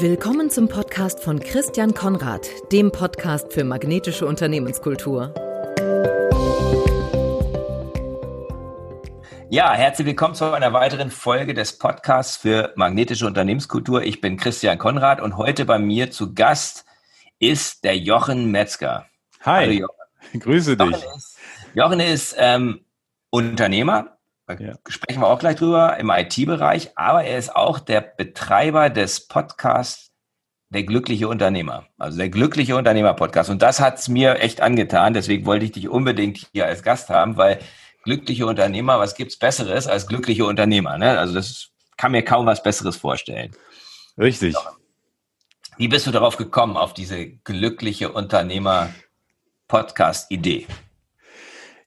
Willkommen zum Podcast von Christian Konrad, dem Podcast für magnetische Unternehmenskultur. Ja, herzlich willkommen zu einer weiteren Folge des Podcasts für magnetische Unternehmenskultur. Ich bin Christian Konrad und heute bei mir zu Gast ist der Jochen Metzger. Hi, Hallo Jochen. grüße dich. Jochen ist, Jochen ist ähm, Unternehmer, ja. sprechen wir auch gleich drüber, im IT-Bereich, aber er ist auch der Betreiber des Podcasts Der glückliche Unternehmer, also der glückliche Unternehmer-Podcast. Und das hat's mir echt angetan, deswegen wollte ich dich unbedingt hier als Gast haben, weil glückliche Unternehmer, was gibt's Besseres als glückliche Unternehmer? Ne? Also das kann mir kaum was Besseres vorstellen. Richtig. Wie bist du darauf gekommen, auf diese glückliche Unternehmer-Podcast-Idee?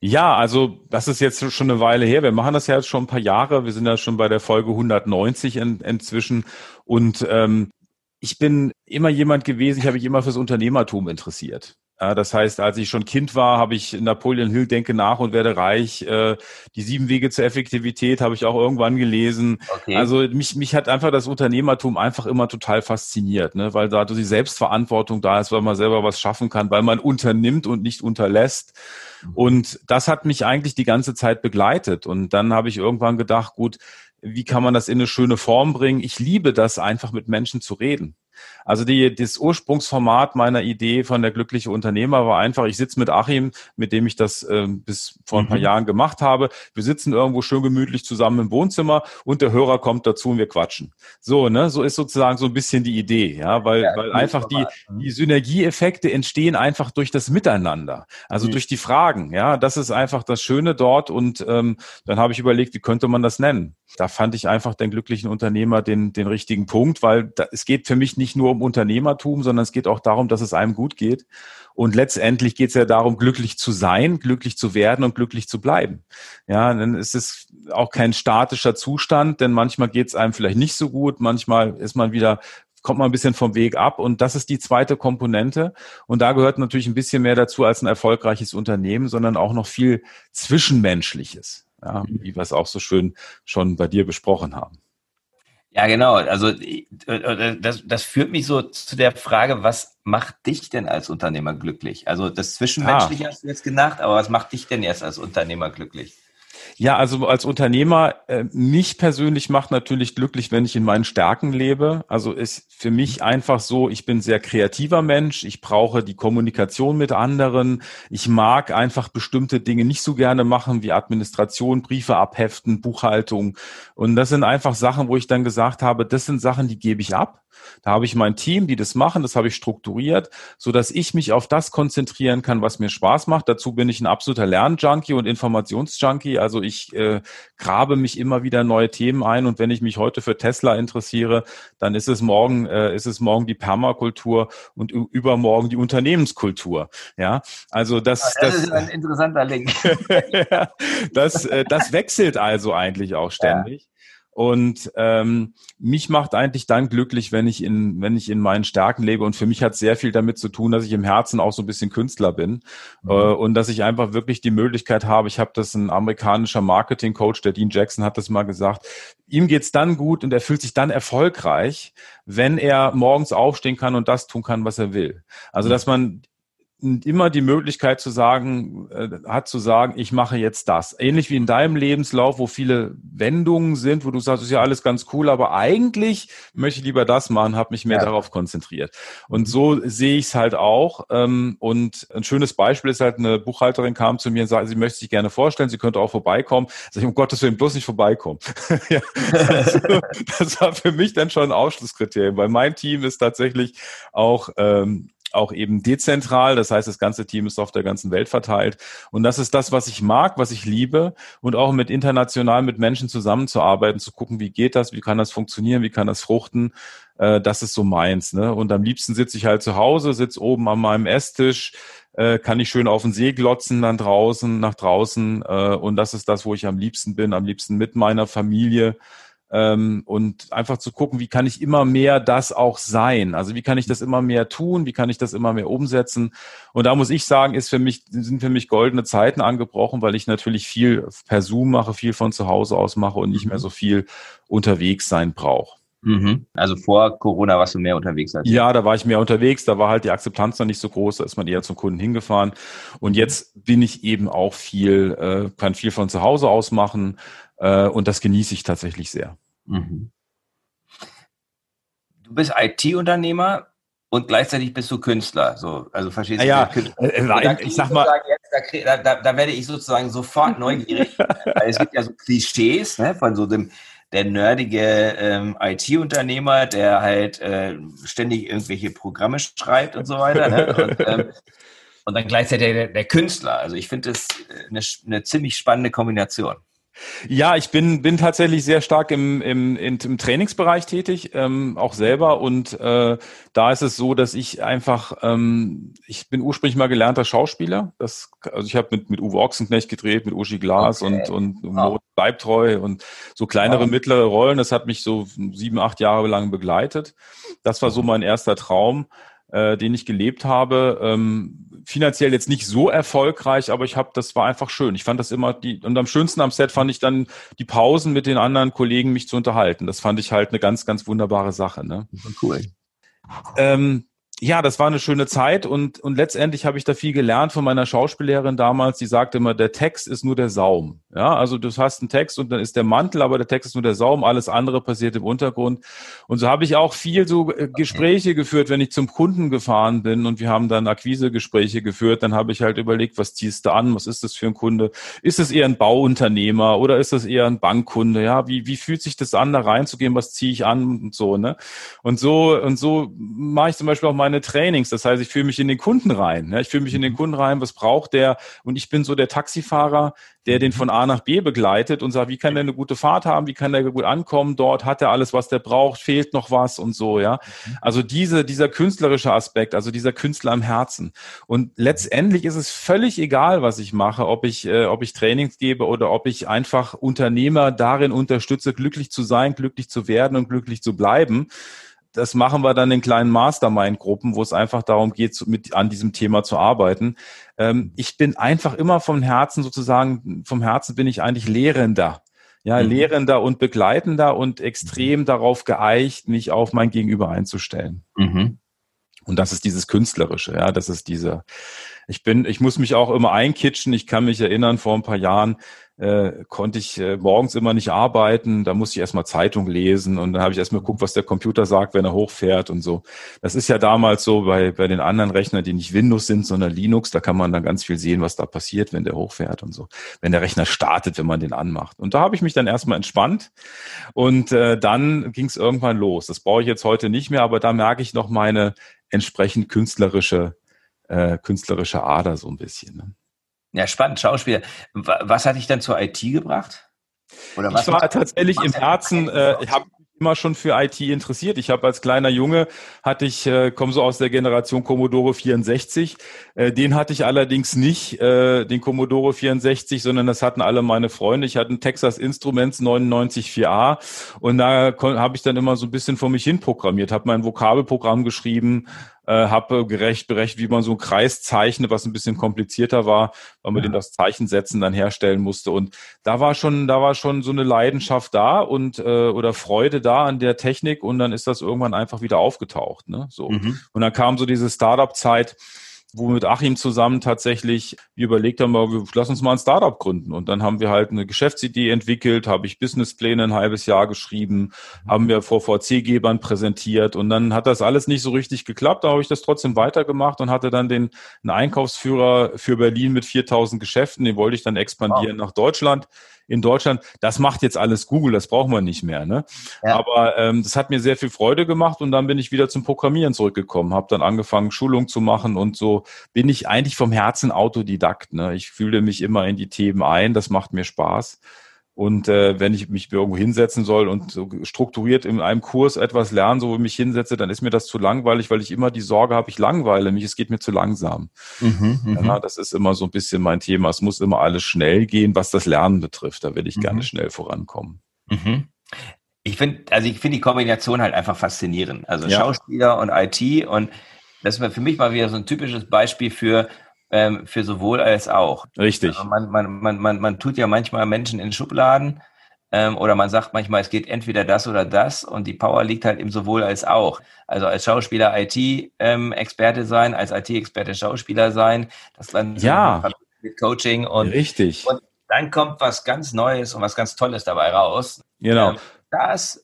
Ja, also das ist jetzt schon eine Weile her. Wir machen das ja jetzt schon ein paar Jahre. Wir sind ja schon bei der Folge 190 in, inzwischen. Und ähm, ich bin immer jemand gewesen, ich habe mich immer fürs Unternehmertum interessiert. Ja, das heißt, als ich schon Kind war, habe ich Napoleon Hill Denke nach und werde reich. Äh, die sieben Wege zur Effektivität habe ich auch irgendwann gelesen. Okay. Also mich, mich hat einfach das Unternehmertum einfach immer total fasziniert, ne? weil da die Selbstverantwortung da ist, weil man selber was schaffen kann, weil man unternimmt und nicht unterlässt. Und das hat mich eigentlich die ganze Zeit begleitet. Und dann habe ich irgendwann gedacht, gut, wie kann man das in eine schöne Form bringen? Ich liebe das einfach mit Menschen zu reden. Also die, das Ursprungsformat meiner Idee von der glückliche Unternehmer war einfach, ich sitze mit Achim, mit dem ich das äh, bis vor ein paar mhm. Jahren gemacht habe. Wir sitzen irgendwo schön gemütlich zusammen im Wohnzimmer und der Hörer kommt dazu und wir quatschen. So, ne, so ist sozusagen so ein bisschen die Idee, ja, weil, ja, weil einfach die, mhm. die Synergieeffekte entstehen einfach durch das Miteinander, also mhm. durch die Fragen, ja, das ist einfach das Schöne dort und ähm, dann habe ich überlegt, wie könnte man das nennen? Da fand ich einfach den glücklichen Unternehmer den, den richtigen Punkt, weil da, es geht für mich nicht nicht nur um Unternehmertum, sondern es geht auch darum, dass es einem gut geht. Und letztendlich geht es ja darum, glücklich zu sein, glücklich zu werden und glücklich zu bleiben. Ja, dann ist es auch kein statischer Zustand, denn manchmal geht es einem vielleicht nicht so gut, manchmal ist man wieder kommt man ein bisschen vom Weg ab. Und das ist die zweite Komponente. Und da gehört natürlich ein bisschen mehr dazu als ein erfolgreiches Unternehmen, sondern auch noch viel Zwischenmenschliches, ja, wie wir es auch so schön schon bei dir besprochen haben. Ja, genau. Also äh, äh, das, das führt mich so zu der Frage, was macht dich denn als Unternehmer glücklich? Also das Zwischenmenschliche ah. hast du jetzt gedacht, aber was macht dich denn jetzt als Unternehmer glücklich? Ja, also als Unternehmer, äh, mich persönlich macht natürlich glücklich, wenn ich in meinen Stärken lebe. Also ist für mich einfach so, ich bin sehr kreativer Mensch, ich brauche die Kommunikation mit anderen, ich mag einfach bestimmte Dinge nicht so gerne machen wie Administration, Briefe abheften, Buchhaltung. Und das sind einfach Sachen, wo ich dann gesagt habe, das sind Sachen, die gebe ich ab. Da habe ich mein Team, die das machen, das habe ich strukturiert, so dass ich mich auf das konzentrieren kann, was mir Spaß macht. Dazu bin ich ein absoluter Lernjunkie und Informationsjunkie. Also ich äh, grabe mich immer wieder neue Themen ein und wenn ich mich heute für Tesla interessiere, dann ist es morgen äh, ist es morgen die Permakultur und übermorgen die Unternehmenskultur. Ja, also das, das, das ist ein interessanter Link. das äh, das wechselt also eigentlich auch ständig. Ja. Und ähm, mich macht eigentlich dann glücklich, wenn ich in, wenn ich in meinen Stärken lebe. Und für mich hat sehr viel damit zu tun, dass ich im Herzen auch so ein bisschen Künstler bin mhm. äh, und dass ich einfach wirklich die Möglichkeit habe. Ich habe das ein amerikanischer Marketing-Coach, der Dean Jackson, hat das mal gesagt. Ihm geht's dann gut und er fühlt sich dann erfolgreich, wenn er morgens aufstehen kann und das tun kann, was er will. Also mhm. dass man immer die Möglichkeit zu sagen, äh, hat zu sagen, ich mache jetzt das. Ähnlich wie in deinem Lebenslauf, wo viele Wendungen sind, wo du sagst, ist ja alles ganz cool, aber eigentlich möchte ich lieber das machen, habe mich mehr ja. darauf konzentriert. Und so sehe ich es halt auch. Ähm, und ein schönes Beispiel ist halt, eine Buchhalterin kam zu mir und sagte, sie möchte sich gerne vorstellen, sie könnte auch vorbeikommen. Sag ich, um Gottes Willen, bloß nicht vorbeikommen. ja, also, das war für mich dann schon ein Ausschlusskriterium, weil mein Team ist tatsächlich auch ähm, auch eben dezentral. Das heißt, das ganze Team ist auf der ganzen Welt verteilt. Und das ist das, was ich mag, was ich liebe. Und auch mit international mit Menschen zusammenzuarbeiten, zu gucken, wie geht das, wie kann das funktionieren, wie kann das fruchten. Äh, das ist so meins. Ne? Und am liebsten sitze ich halt zu Hause, sitze oben an meinem Esstisch, äh, kann ich schön auf den See glotzen, dann draußen, nach draußen. Äh, und das ist das, wo ich am liebsten bin, am liebsten mit meiner Familie ähm, und einfach zu gucken, wie kann ich immer mehr das auch sein? Also wie kann ich das immer mehr tun? Wie kann ich das immer mehr umsetzen? Und da muss ich sagen, ist für mich, sind für mich goldene Zeiten angebrochen, weil ich natürlich viel per Zoom mache, viel von zu Hause aus mache und nicht mehr mhm. so viel unterwegs sein brauche. Mhm. Also vor Corona warst du mehr unterwegs als Ja, da war ich mehr unterwegs, da war halt die Akzeptanz noch nicht so groß, da ist man eher zum Kunden hingefahren. Und jetzt bin ich eben auch viel, äh, kann viel von zu Hause aus machen äh, und das genieße ich tatsächlich sehr. Mhm. Du bist IT-Unternehmer und gleichzeitig bist du Künstler. So, also verstehst du? Ja, äh, äh ich sag mal. Jetzt, da, da, da, werde ich sozusagen sofort neugierig. es gibt ja so Klischees ne, von so dem der nerdige ähm, IT-Unternehmer, der halt äh, ständig irgendwelche Programme schreibt und so weiter. Ne? Und, ähm, und dann gleichzeitig der, der Künstler. Also ich finde das äh, eine, eine ziemlich spannende Kombination. Ja, ich bin, bin tatsächlich sehr stark im, im, im Trainingsbereich tätig, ähm, auch selber. Und äh, da ist es so, dass ich einfach, ähm, ich bin ursprünglich mal gelernter Schauspieler. Das, also ich habe mit, mit Uwe Ochsenknecht gedreht, mit Uschi Glas okay. und, und wow. Bleibtreu und so kleinere, wow. mittlere Rollen. Das hat mich so sieben, acht Jahre lang begleitet. Das war so mein erster Traum äh, den ich gelebt habe. Ähm, finanziell jetzt nicht so erfolgreich, aber ich habe, das war einfach schön. Ich fand das immer die und am schönsten am Set fand ich dann die Pausen mit den anderen Kollegen mich zu unterhalten. Das fand ich halt eine ganz, ganz wunderbare Sache. Ne? Cool. Ähm, ja, das war eine schöne Zeit und, und letztendlich habe ich da viel gelernt von meiner Schauspiellehrerin damals, die sagte immer, der Text ist nur der Saum. Ja, also du hast einen Text und dann ist der Mantel, aber der Text ist nur der Saum, alles andere passiert im Untergrund. Und so habe ich auch viel so äh, Gespräche geführt, wenn ich zum Kunden gefahren bin und wir haben dann Akquisegespräche geführt, dann habe ich halt überlegt, was ziehst du an, was ist das für ein Kunde? Ist es eher ein Bauunternehmer oder ist das eher ein Bankkunde? Ja, wie, wie fühlt sich das an, da reinzugehen, was ziehe ich an und so, ne? Und so, und so mache ich zum Beispiel auch meine Trainings. Das heißt, ich fühle mich in den Kunden rein. Ne? Ich fühle mich in den Kunden rein, was braucht der? Und ich bin so der Taxifahrer, der den von A nach B begleitet und sagt, wie kann der eine gute Fahrt haben, wie kann der gut ankommen dort, hat er alles, was der braucht, fehlt noch was und so, ja. Also diese, dieser künstlerische Aspekt, also dieser Künstler am Herzen. Und letztendlich ist es völlig egal, was ich mache, ob ich, äh, ob ich Trainings gebe oder ob ich einfach Unternehmer darin unterstütze, glücklich zu sein, glücklich zu werden und glücklich zu bleiben das machen wir dann in kleinen Mastermind-Gruppen, wo es einfach darum geht, mit an diesem Thema zu arbeiten. Ähm, ich bin einfach immer vom Herzen sozusagen, vom Herzen bin ich eigentlich Lehrender. Ja, mhm. Lehrender und Begleitender und extrem mhm. darauf geeicht, mich auf mein Gegenüber einzustellen. Mhm. Und das ist dieses Künstlerische, ja, das ist diese, ich bin, ich muss mich auch immer einkitschen. Ich kann mich erinnern, vor ein paar Jahren äh, konnte ich äh, morgens immer nicht arbeiten. Da musste ich erstmal Zeitung lesen und dann habe ich erstmal geguckt, was der Computer sagt, wenn er hochfährt und so. Das ist ja damals so bei, bei den anderen Rechnern, die nicht Windows sind, sondern Linux. Da kann man dann ganz viel sehen, was da passiert, wenn der hochfährt und so. Wenn der Rechner startet, wenn man den anmacht. Und da habe ich mich dann erstmal entspannt und äh, dann ging es irgendwann los. Das brauche ich jetzt heute nicht mehr, aber da merke ich noch meine entsprechend künstlerische äh, künstlerische Ader so ein bisschen. Ne? Ja, spannend, Schauspieler. Was hat dich dann zur IT gebracht? Oder was ich war tatsächlich im Herzen, äh, ich habe immer schon für IT interessiert. Ich habe als kleiner Junge hatte ich äh, komme so aus der Generation Commodore 64. Äh, den hatte ich allerdings nicht äh, den Commodore 64, sondern das hatten alle meine Freunde. Ich hatte einen Texas Instruments 99 4A und da habe ich dann immer so ein bisschen vor mich hin programmiert, habe mein Vokabelprogramm geschrieben, äh, habe gerecht berechnet, wie man so einen Kreis zeichnet, was ein bisschen komplizierter war, weil man ja. den das Zeichensetzen dann herstellen musste. Und da war schon, da war schon so eine Leidenschaft da und äh, oder Freude da an der Technik und dann ist das irgendwann einfach wieder aufgetaucht. Ne? So. Mhm. Und dann kam so diese Startup-Zeit, wo mit Achim zusammen tatsächlich wir überlegt haben, wir, lass uns mal ein Startup gründen. Und dann haben wir halt eine Geschäftsidee entwickelt, habe ich Businesspläne ein halbes Jahr geschrieben, haben wir vor VC-Gebern präsentiert und dann hat das alles nicht so richtig geklappt. Da habe ich das trotzdem weitergemacht und hatte dann den einen Einkaufsführer für Berlin mit 4000 Geschäften, den wollte ich dann expandieren wow. nach Deutschland in Deutschland, das macht jetzt alles Google, das brauchen wir nicht mehr. Ne? Ja. Aber ähm, das hat mir sehr viel Freude gemacht und dann bin ich wieder zum Programmieren zurückgekommen, habe dann angefangen, Schulung zu machen und so bin ich eigentlich vom Herzen Autodidakt. Ne? Ich fühle mich immer in die Themen ein, das macht mir Spaß. Und äh, wenn ich mich irgendwo hinsetzen soll und so strukturiert in einem Kurs etwas lernen, so mich hinsetze, dann ist mir das zu langweilig, weil ich immer die Sorge habe, ich langweile mich, es geht mir zu langsam. Mhm, mhm, ja, das ist immer so ein bisschen mein Thema. Es muss immer alles schnell gehen, was das Lernen betrifft. Da will ich mhm. gerne schnell vorankommen. Mhm. Ich finde, also ich finde die Kombination halt einfach faszinierend. Also ja. Schauspieler und IT und das ist für mich mal wieder so ein typisches Beispiel für ähm, für sowohl als auch. Richtig. Also man, man, man, man, man tut ja manchmal Menschen in Schubladen Ähm, oder man sagt manchmal, es geht entweder das oder das und die Power liegt halt im sowohl als auch. Also als Schauspieler IT-Experte ähm, sein, als IT-Experte Schauspieler sein, das dann ja. mit Coaching und, Richtig. und dann kommt was ganz Neues und was ganz Tolles dabei raus. Genau. Ähm, das,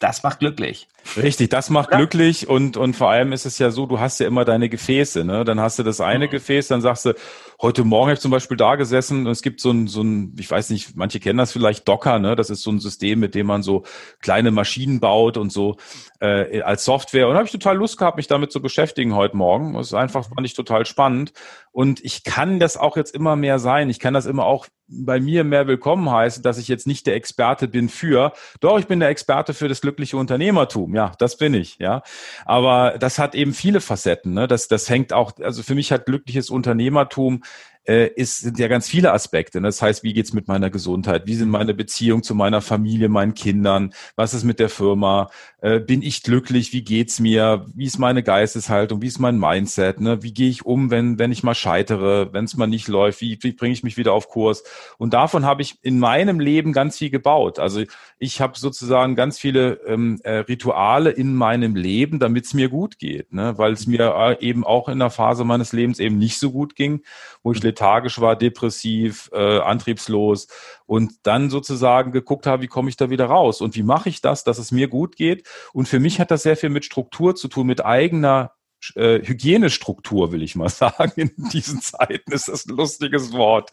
das macht glücklich. Richtig, das macht ja. glücklich und, und vor allem ist es ja so, du hast ja immer deine Gefäße, ne? Dann hast du das eine mhm. Gefäß, dann sagst du, heute Morgen habe ich zum Beispiel da gesessen und es gibt so ein, so ein, ich weiß nicht, manche kennen das vielleicht, Docker, ne? Das ist so ein System, mit dem man so kleine Maschinen baut und so äh, als Software. Und habe ich total Lust gehabt, mich damit zu beschäftigen heute Morgen. Das ist einfach, fand ich total spannend. Und ich kann das auch jetzt immer mehr sein. Ich kann das immer auch bei mir mehr willkommen heißen, dass ich jetzt nicht der Experte bin für, doch, ich bin der Experte für das glückliche Unternehmertum. Ja, das bin ich, ja. Aber das hat eben viele Facetten. Ne? Das, das hängt auch, also für mich hat glückliches Unternehmertum äh, ist, sind ja ganz viele Aspekte. Ne? Das heißt, wie geht's mit meiner Gesundheit? Wie sind meine Beziehungen zu meiner Familie, meinen Kindern? Was ist mit der Firma? Äh, bin ich glücklich? Wie geht's mir? Wie ist meine Geisteshaltung? Wie ist mein Mindset? Ne? Wie gehe ich um, wenn, wenn ich mal scheitere, wenn es mal nicht läuft? Wie, wie bringe ich mich wieder auf Kurs? Und davon habe ich in meinem Leben ganz viel gebaut. Also ich habe sozusagen ganz viele ähm, äh, Rituale in meinem Leben, damit es mir gut geht, ne? weil es mir äh, eben auch in der Phase meines Lebens eben nicht so gut ging, wo ich lethargisch war, depressiv, äh, antriebslos und dann sozusagen geguckt habe, wie komme ich da wieder raus und wie mache ich das, dass es mir gut geht. Und für mich hat das sehr viel mit Struktur zu tun, mit eigener äh, Hygienestruktur, will ich mal sagen. In diesen Zeiten ist das ein lustiges Wort.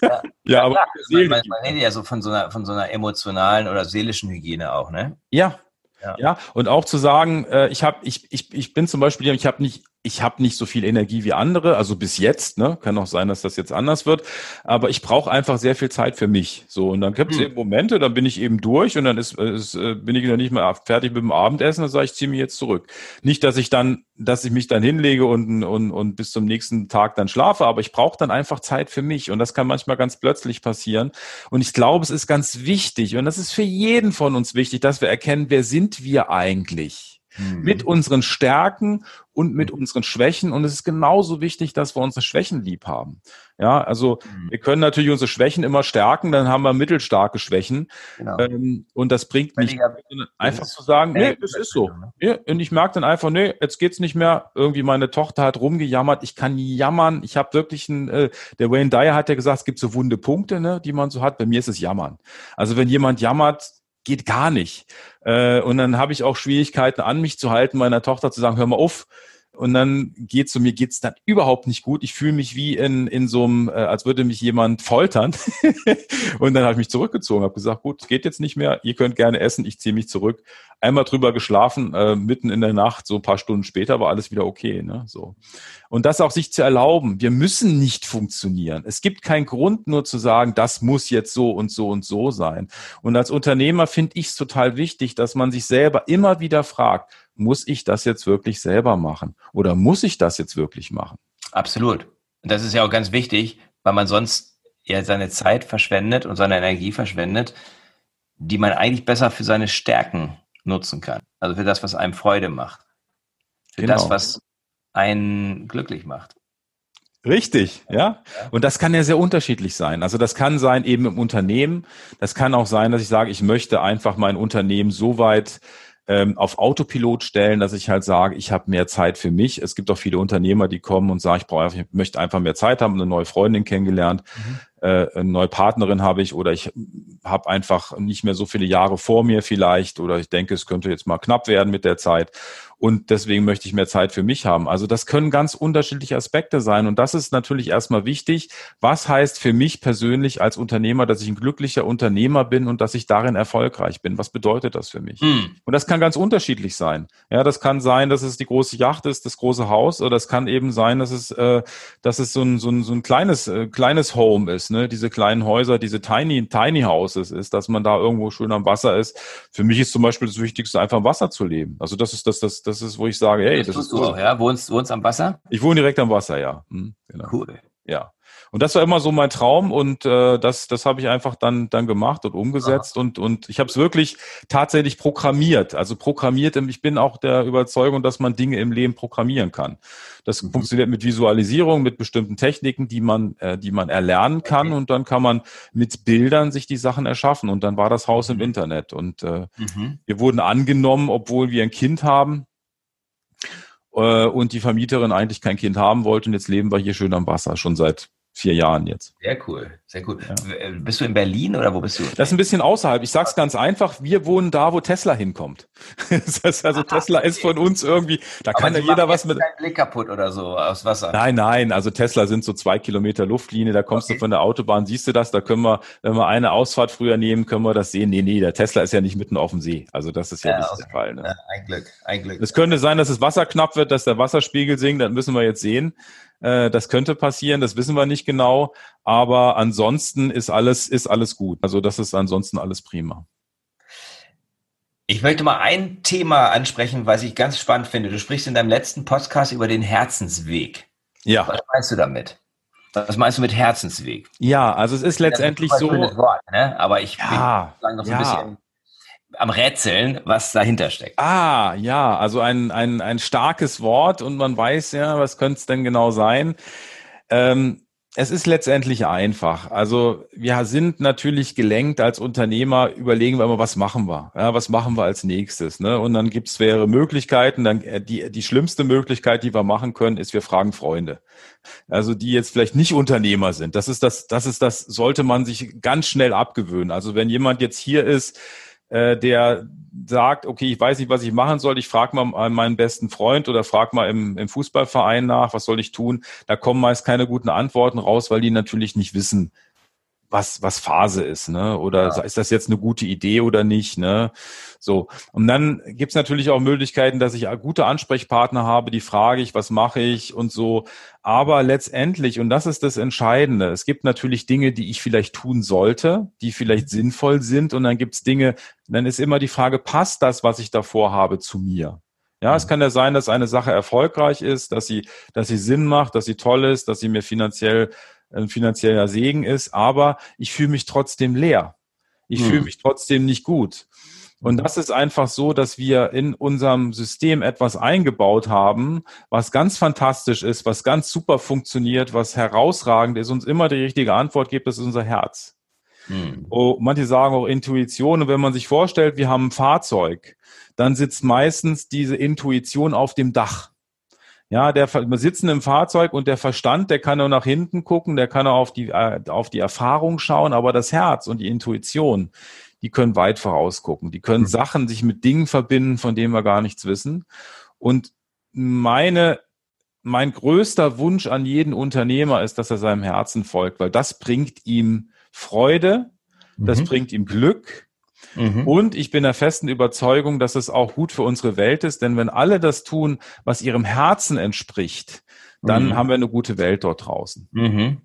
Ja, ja aber man, man, man redet ja so von so einer von so einer emotionalen oder seelischen Hygiene auch, ne? Ja, ja. ja, und auch zu sagen, äh, ich habe, ich, ich, ich bin zum Beispiel, ich habe nicht ich habe nicht so viel Energie wie andere, also bis jetzt, ne? Kann auch sein, dass das jetzt anders wird. Aber ich brauche einfach sehr viel Zeit für mich. So, und dann gibt es hm. eben Momente, dann bin ich eben durch und dann ist, ist äh, bin ich noch nicht mehr fertig mit dem Abendessen, dann sage ich, ziehe mich jetzt zurück. Nicht, dass ich dann, dass ich mich dann hinlege und, und, und bis zum nächsten Tag dann schlafe, aber ich brauche dann einfach Zeit für mich. Und das kann manchmal ganz plötzlich passieren. Und ich glaube, es ist ganz wichtig, und das ist für jeden von uns wichtig, dass wir erkennen, wer sind wir eigentlich? Mhm. Mit unseren Stärken und mit mhm. unseren Schwächen. Und es ist genauso wichtig, dass wir unsere Schwächen lieb haben. Ja, also mhm. wir können natürlich unsere Schwächen immer stärken, dann haben wir mittelstarke Schwächen. Genau. Ähm, und das bringt nicht, einfach zu sagen, nee, das ist so. Nee, und ich merke dann einfach, nee, jetzt geht's nicht mehr. Irgendwie meine Tochter hat rumgejammert, ich kann jammern. Ich habe wirklich ein, äh, der Wayne Dyer hat ja gesagt, es gibt so wunde Punkte, ne, die man so hat. Bei mir ist es Jammern. Also wenn jemand jammert, geht gar nicht. Äh, und dann habe ich auch Schwierigkeiten an mich zu halten, meiner Tochter zu sagen, hör mal auf, und dann geht so, mir geht's dann überhaupt nicht gut. Ich fühle mich wie in, in so einem, äh, als würde mich jemand foltern. und dann habe ich mich zurückgezogen, habe gesagt, gut, geht jetzt nicht mehr, ihr könnt gerne essen, ich ziehe mich zurück. Einmal drüber geschlafen, äh, mitten in der Nacht, so ein paar Stunden später war alles wieder okay. Ne? So. Und das auch sich zu erlauben, wir müssen nicht funktionieren. Es gibt keinen Grund, nur zu sagen, das muss jetzt so und so und so sein. Und als Unternehmer finde ich es total wichtig, dass man sich selber immer wieder fragt, muss ich das jetzt wirklich selber machen? Oder muss ich das jetzt wirklich machen? Absolut. Und das ist ja auch ganz wichtig, weil man sonst ja seine Zeit verschwendet und seine Energie verschwendet, die man eigentlich besser für seine Stärken nutzen kann. Also für das, was einem Freude macht. Für genau. das, was einen glücklich macht. Richtig, ja. Und das kann ja sehr unterschiedlich sein. Also das kann sein eben im Unternehmen. Das kann auch sein, dass ich sage, ich möchte einfach mein Unternehmen so weit ähm, auf Autopilot stellen, dass ich halt sage, ich habe mehr Zeit für mich. Es gibt auch viele Unternehmer, die kommen und sagen, ich brauche, ich möchte einfach mehr Zeit haben, eine neue Freundin kennengelernt, mhm. äh, eine neue Partnerin habe ich oder ich habe einfach nicht mehr so viele Jahre vor mir vielleicht oder ich denke, es könnte jetzt mal knapp werden mit der Zeit und deswegen möchte ich mehr Zeit für mich haben. Also das können ganz unterschiedliche Aspekte sein und das ist natürlich erstmal wichtig. Was heißt für mich persönlich als Unternehmer, dass ich ein glücklicher Unternehmer bin und dass ich darin erfolgreich bin? Was bedeutet das für mich? Hm. Und das kann ganz unterschiedlich sein. Ja, das kann sein, dass es die große Yacht ist, das große Haus, oder es kann eben sein, dass es, äh, dass es so ein, so ein, so ein kleines, äh, kleines Home ist, ne? Diese kleinen Häuser, diese tiny, tiny Houses ist, dass man da irgendwo schön am Wasser ist. Für mich ist zum Beispiel das Wichtigste, einfach am Wasser zu leben. Also das ist das, das, das das ist, wo ich sage, hey, das, das ist du auch, ja? Wohnst, wohnst am Wasser? Ich wohne direkt am Wasser, ja. Hm, genau. Cool. Ja. Und das war immer so mein Traum und äh, das, das habe ich einfach dann, dann gemacht und umgesetzt und, und ich habe es wirklich tatsächlich programmiert. Also programmiert, ich bin auch der Überzeugung, dass man Dinge im Leben programmieren kann. Das mhm. funktioniert mit Visualisierung, mit bestimmten Techniken, die man, äh, die man erlernen kann okay. und dann kann man mit Bildern sich die Sachen erschaffen und dann war das Haus mhm. im Internet und äh, mhm. wir wurden angenommen, obwohl wir ein Kind haben und die Vermieterin eigentlich kein Kind haben wollte. Und jetzt leben wir hier schön am Wasser schon seit vier Jahren jetzt. Sehr cool, sehr cool. Ja. Äh, bist du in Berlin oder wo bist du? Das ist ein bisschen außerhalb. Ich sag's ganz einfach, wir wohnen da, wo Tesla hinkommt. das heißt also, Aha, Tesla okay. ist von uns irgendwie, da Aber kann ja jeder was mit. Kein Blick kaputt oder so aus Wasser. Nein, nein, also Tesla sind so zwei Kilometer Luftlinie, da kommst okay. du von der Autobahn, siehst du das, da können wir, wenn wir eine Ausfahrt früher nehmen, können wir das sehen. Nee, nee, der Tesla ist ja nicht mitten auf dem See. Also das ist ja, ja nicht okay. der Fall. Ne? Ja, ein Glück, ein Glück. Es könnte sein, dass das Wasser knapp wird, dass der Wasserspiegel sinkt, das müssen wir jetzt sehen. Äh, das könnte passieren, das wissen wir nicht genau. Aber ansonsten ist alles, ist alles gut. Also das ist ansonsten alles prima. Ich möchte mal ein Thema ansprechen, was ich ganz spannend finde. Du sprichst in deinem letzten Podcast über den Herzensweg. Ja. Was meinst du damit? Was meinst du mit Herzensweg? Ja, also es ist letztendlich so. Wort, ne? Aber ich ja, bin noch so ja. ein bisschen am Rätseln, was dahinter steckt. Ah, ja, also ein, ein, ein starkes Wort und man weiß ja, was könnte es denn genau sein. Ähm, es ist letztendlich einfach. Also wir sind natürlich gelenkt als Unternehmer, überlegen wir immer, was machen wir? Ja, was machen wir als nächstes? Ne? Und dann gibt es mehrere Möglichkeiten. Dann, äh, die, die schlimmste Möglichkeit, die wir machen können, ist, wir fragen Freunde. Also die jetzt vielleicht nicht Unternehmer sind. Das ist das, das ist das, sollte man sich ganz schnell abgewöhnen. Also wenn jemand jetzt hier ist, äh, der sagt, okay, ich weiß nicht, was ich machen soll, ich frage mal meinen besten Freund oder frage mal im, im Fußballverein nach, was soll ich tun? Da kommen meist keine guten Antworten raus, weil die natürlich nicht wissen, was, was Phase ist, ne? Oder ja. ist das jetzt eine gute Idee oder nicht, ne? So. Und dann gibt's natürlich auch Möglichkeiten, dass ich gute Ansprechpartner habe, die frage ich, was mache ich und so. Aber letztendlich, und das ist das Entscheidende, es gibt natürlich Dinge, die ich vielleicht tun sollte, die vielleicht sinnvoll sind. Und dann gibt's Dinge, dann ist immer die Frage, passt das, was ich davor habe, zu mir? Ja, es mhm. kann ja sein, dass eine Sache erfolgreich ist, dass sie, dass sie Sinn macht, dass sie toll ist, dass sie mir finanziell ein finanzieller Segen ist, aber ich fühle mich trotzdem leer. Ich hm. fühle mich trotzdem nicht gut. Und das ist einfach so, dass wir in unserem System etwas eingebaut haben, was ganz fantastisch ist, was ganz super funktioniert, was herausragend ist, uns immer die richtige Antwort gibt, das ist unser Herz. Hm. Oh, manche sagen auch Intuition. Und wenn man sich vorstellt, wir haben ein Fahrzeug, dann sitzt meistens diese Intuition auf dem Dach. Ja, der wir sitzen im Fahrzeug und der Verstand, der kann nur nach hinten gucken, der kann auch auf die äh, auf die Erfahrung schauen, aber das Herz und die Intuition, die können weit vorausgucken. Die können mhm. Sachen sich mit Dingen verbinden, von denen wir gar nichts wissen. Und meine mein größter Wunsch an jeden Unternehmer ist, dass er seinem Herzen folgt, weil das bringt ihm Freude, das mhm. bringt ihm Glück, Mhm. Und ich bin der festen Überzeugung, dass es auch gut für unsere Welt ist, denn wenn alle das tun, was ihrem Herzen entspricht, dann mhm. haben wir eine gute Welt dort draußen. Mhm.